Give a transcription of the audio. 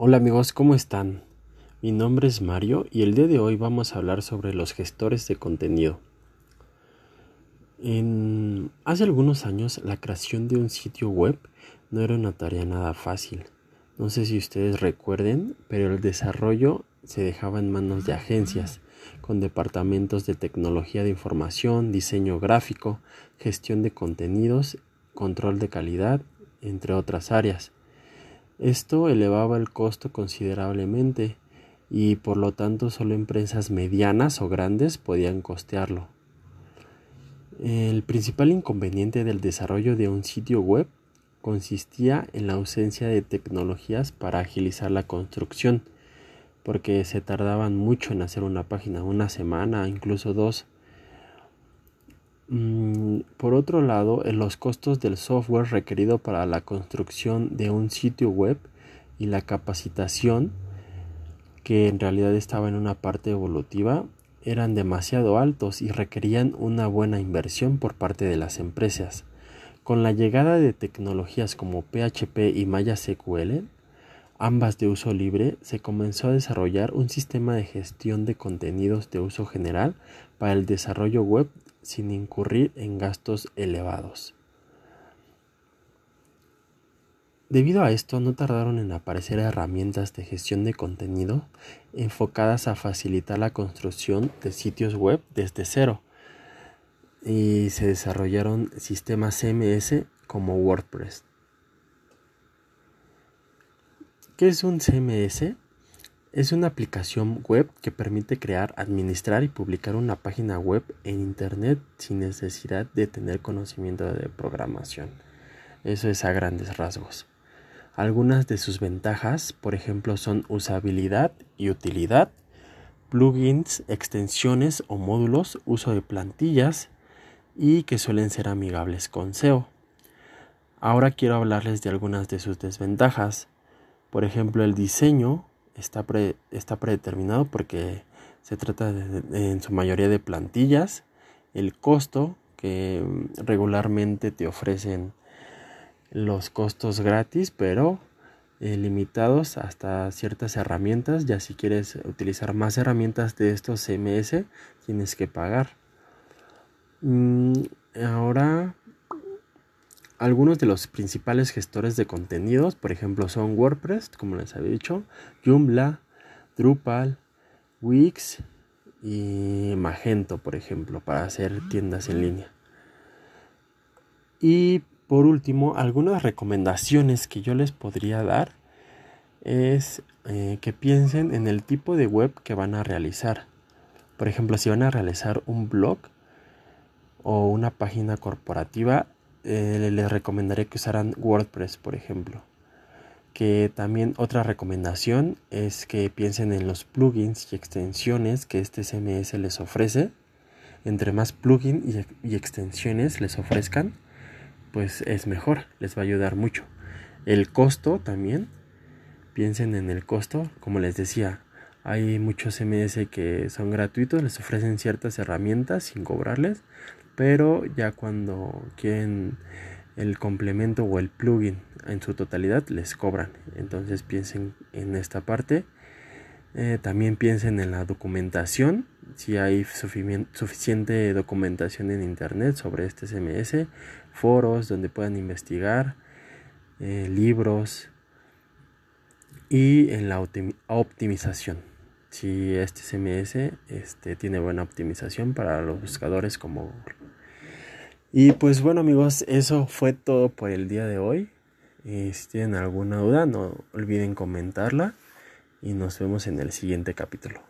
Hola amigos, ¿cómo están? Mi nombre es Mario y el día de hoy vamos a hablar sobre los gestores de contenido. En... Hace algunos años la creación de un sitio web no era una tarea nada fácil. No sé si ustedes recuerden, pero el desarrollo se dejaba en manos de agencias, con departamentos de tecnología de información, diseño gráfico, gestión de contenidos, control de calidad, entre otras áreas. Esto elevaba el costo considerablemente y por lo tanto solo empresas medianas o grandes podían costearlo. El principal inconveniente del desarrollo de un sitio web consistía en la ausencia de tecnologías para agilizar la construcción, porque se tardaban mucho en hacer una página, una semana, incluso dos. Mm, por otro lado, en los costos del software requerido para la construcción de un sitio web y la capacitación, que en realidad estaba en una parte evolutiva, eran demasiado altos y requerían una buena inversión por parte de las empresas. Con la llegada de tecnologías como PHP y MySQL, ambas de uso libre, se comenzó a desarrollar un sistema de gestión de contenidos de uso general para el desarrollo web sin incurrir en gastos elevados. Debido a esto, no tardaron en aparecer herramientas de gestión de contenido enfocadas a facilitar la construcción de sitios web desde cero y se desarrollaron sistemas CMS como WordPress. ¿Qué es un CMS? Es una aplicación web que permite crear, administrar y publicar una página web en Internet sin necesidad de tener conocimiento de programación. Eso es a grandes rasgos. Algunas de sus ventajas, por ejemplo, son usabilidad y utilidad, plugins, extensiones o módulos, uso de plantillas y que suelen ser amigables con SEO. Ahora quiero hablarles de algunas de sus desventajas. Por ejemplo, el diseño está, está predeterminado porque se trata en su mayoría de plantillas, el costo que mm, regularmente te ofrecen los costos gratis, pero eh, limitados hasta ciertas herramientas. Ya si quieres utilizar más herramientas de estos CMS, tienes que pagar. Mm, ahora, algunos de los principales gestores de contenidos, por ejemplo, son WordPress, como les había dicho, Joomla, Drupal, Wix y Magento, por ejemplo, para hacer tiendas en línea. Y por último, algunas recomendaciones que yo les podría dar es eh, que piensen en el tipo de web que van a realizar. Por ejemplo, si van a realizar un blog o una página corporativa, eh, les recomendaría que usaran WordPress, por ejemplo. Que también otra recomendación es que piensen en los plugins y extensiones que este CMS les ofrece. Entre más plugins y, y extensiones les ofrezcan, pues es mejor, les va a ayudar mucho. El costo también, piensen en el costo, como les decía, hay muchos CMS que son gratuitos, les ofrecen ciertas herramientas sin cobrarles, pero ya cuando quieren el complemento o el plugin en su totalidad les cobran. Entonces piensen en esta parte. Eh, también piensen en la documentación, si hay suficiente documentación en internet sobre este CMS, foros donde puedan investigar, eh, libros y en la optimización si este CMS este, tiene buena optimización para los buscadores como. Y pues bueno amigos, eso fue todo por el día de hoy. si tienen alguna duda, no olviden comentarla y nos vemos en el siguiente capítulo.